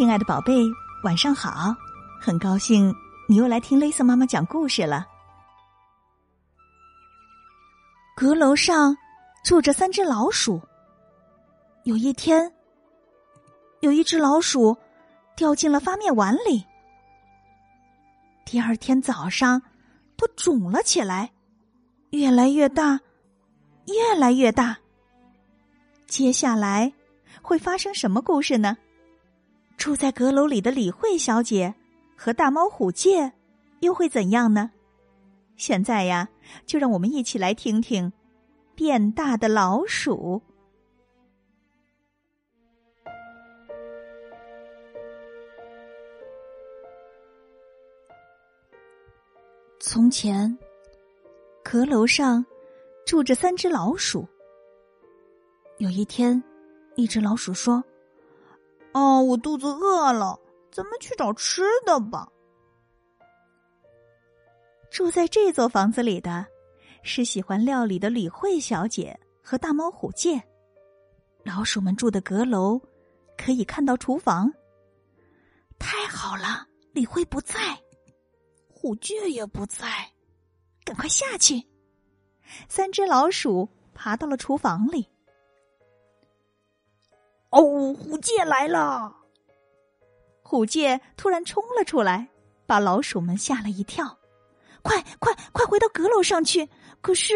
亲爱的宝贝，晚上好！很高兴你又来听雷瑟妈妈讲故事了。阁楼上住着三只老鼠。有一天，有一只老鼠掉进了发面碗里。第二天早上，它肿了起来，越来越大，越来越大。接下来会发生什么故事呢？住在阁楼里的李慧小姐和大猫虎介又会怎样呢？现在呀，就让我们一起来听听变大的老鼠。从前，阁楼上住着三只老鼠。有一天，一只老鼠说。哦，我肚子饿了，咱们去找吃的吧。住在这座房子里的，是喜欢料理的李慧小姐和大猫虎介。老鼠们住的阁楼可以看到厨房。太好了，李慧不在，虎介也不在，赶快下去。三只老鼠爬到了厨房里。哦，虎介来了！虎介突然冲了出来，把老鼠们吓了一跳。快快快，回到阁楼上去！可是，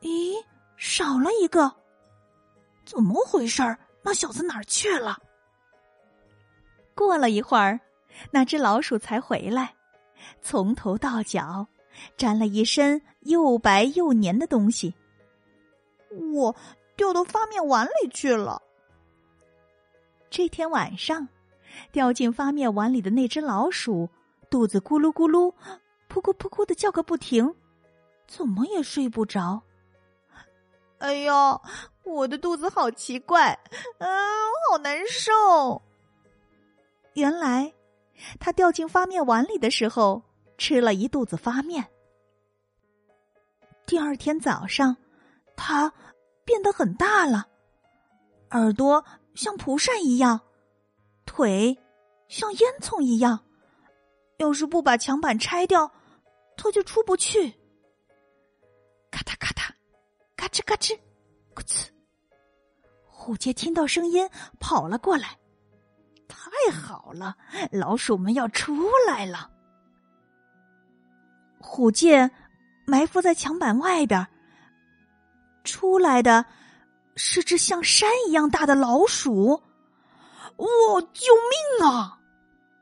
咦，少了一个，怎么回事儿？那小子哪儿去了？过了一会儿，那只老鼠才回来，从头到脚沾了一身又白又黏的东西。我。掉到发面碗里去了。这天晚上，掉进发面碗里的那只老鼠，肚子咕噜咕噜、噗咕噗咕的叫个不停，怎么也睡不着。哎呀，我的肚子好奇怪，嗯，好难受。原来，它掉进发面碗里的时候，吃了一肚子发面。第二天早上，它。变得很大了，耳朵像蒲扇一样，腿像烟囱一样。要是不把墙板拆掉，它就出不去。咔嗒咔嗒，嘎吱嘎吱，咕呲。虎杰听到声音跑了过来，太好了，老鼠们要出来了。虎介埋伏在墙板外边。出来的是只像山一样大的老鼠，哇！救命啊！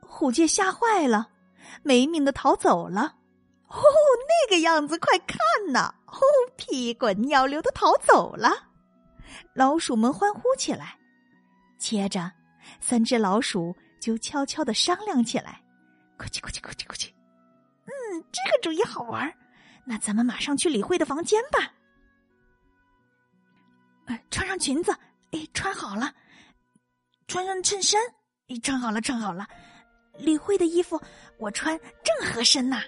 虎介吓坏了，没命的逃走了。哦，那个样子，快看呐！哦，屁滚尿流的逃走了。老鼠们欢呼起来。接着，三只老鼠就悄悄的商量起来：“咕叽咕叽咕叽咕叽，嗯，这个主意好玩。那咱们马上去李慧的房间吧。”哎穿上裙子，哎，穿好了；穿上衬衫，哎，穿好了，穿好了。李慧的衣服我穿正合身呐。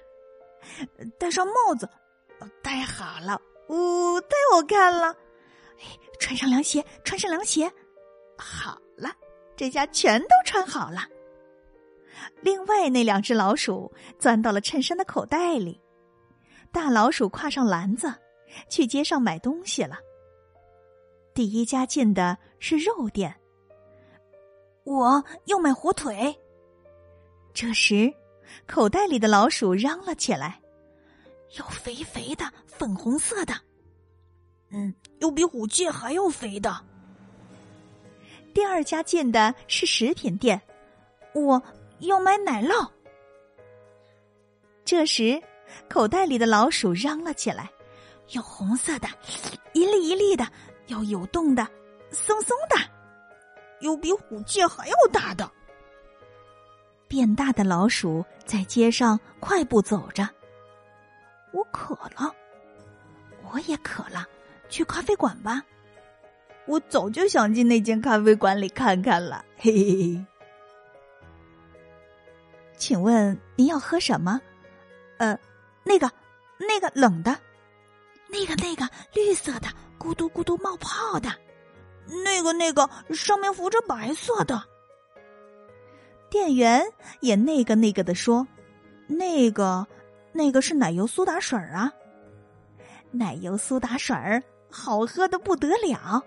戴上帽子，戴好了，呜，太好看了。哎，穿上凉鞋，穿上凉鞋，好了，这下全都穿好了。另外那两只老鼠钻到了衬衫的口袋里，大老鼠挎上篮子，去街上买东西了。第一家进的是肉店，我要买火腿。这时，口袋里的老鼠嚷了起来：“要肥肥的，粉红色的，嗯，有比虎介还要肥的。”第二家进的是食品店，我要买奶酪。这时，口袋里的老鼠嚷了起来：“要红色的，一粒一粒的。”要有洞的，松松的，有比虎介还要大的。变大的老鼠在街上快步走着。我渴了，我也渴了，去咖啡馆吧。我早就想进那间咖啡馆里看看了。嘿嘿嘿。请问您要喝什么？呃，那个，那个冷的，那个那个绿色的。咕嘟咕嘟冒泡的，那个那个上面浮着白色的，店员也那个那个的说：“那个，那个是奶油苏打水啊，奶油苏打水儿好喝的不得了。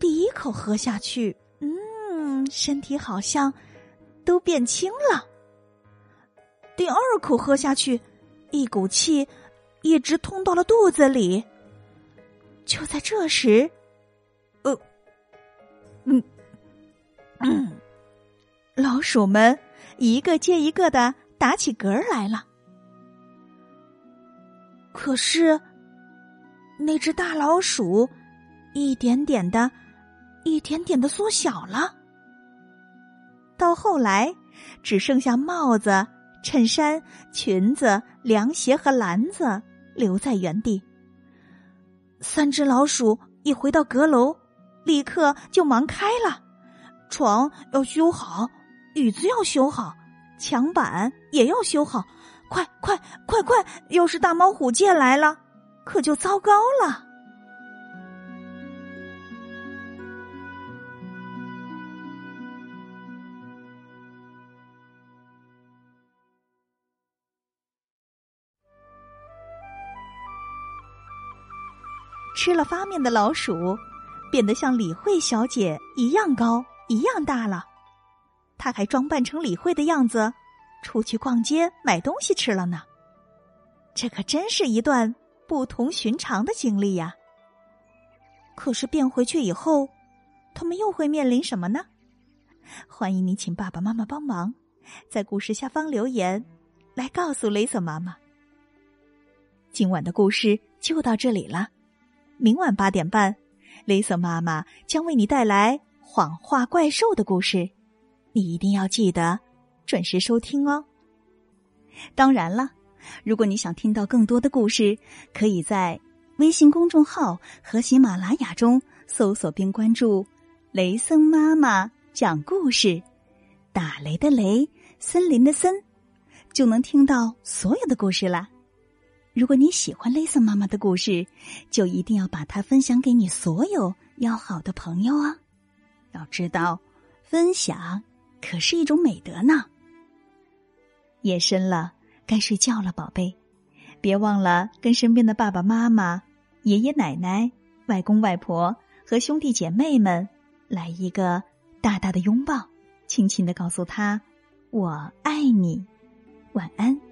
第一口喝下去，嗯，身体好像都变轻了。第二口喝下去，一股气一直通到了肚子里。就在这时，呃，嗯，嗯。”老鼠们一个接一个的打起嗝来了，可是那只大老鼠一点点的、一点点的缩小了，到后来只剩下帽子、衬衫、裙子、凉鞋和篮子留在原地。三只老鼠一回到阁楼，立刻就忙开了，床要修好。椅子要修好，墙板也要修好，快快快快！要是大猫虎见来了，可就糟糕了。吃了发面的老鼠，变得像李慧小姐一样高，一样大了。他还装扮成李慧的样子，出去逛街买东西吃了呢。这可真是一段不同寻常的经历呀！可是变回去以后，他们又会面临什么呢？欢迎你请爸爸妈妈帮忙，在故事下方留言，来告诉雷瑟妈妈。今晚的故事就到这里了，明晚八点半，雷瑟妈妈将为你带来谎话怪兽的故事。你一定要记得准时收听哦。当然了，如果你想听到更多的故事，可以在微信公众号和喜马拉雅中搜索并关注“雷森妈妈讲故事”，打雷的雷，森林的森，就能听到所有的故事啦。如果你喜欢雷森妈妈的故事，就一定要把它分享给你所有要好的朋友啊！要知道，分享。可是一种美德呢。夜深了，该睡觉了，宝贝，别忘了跟身边的爸爸妈妈、爷爷奶奶、外公外婆和兄弟姐妹们来一个大大的拥抱，轻轻的告诉他：“我爱你。”晚安。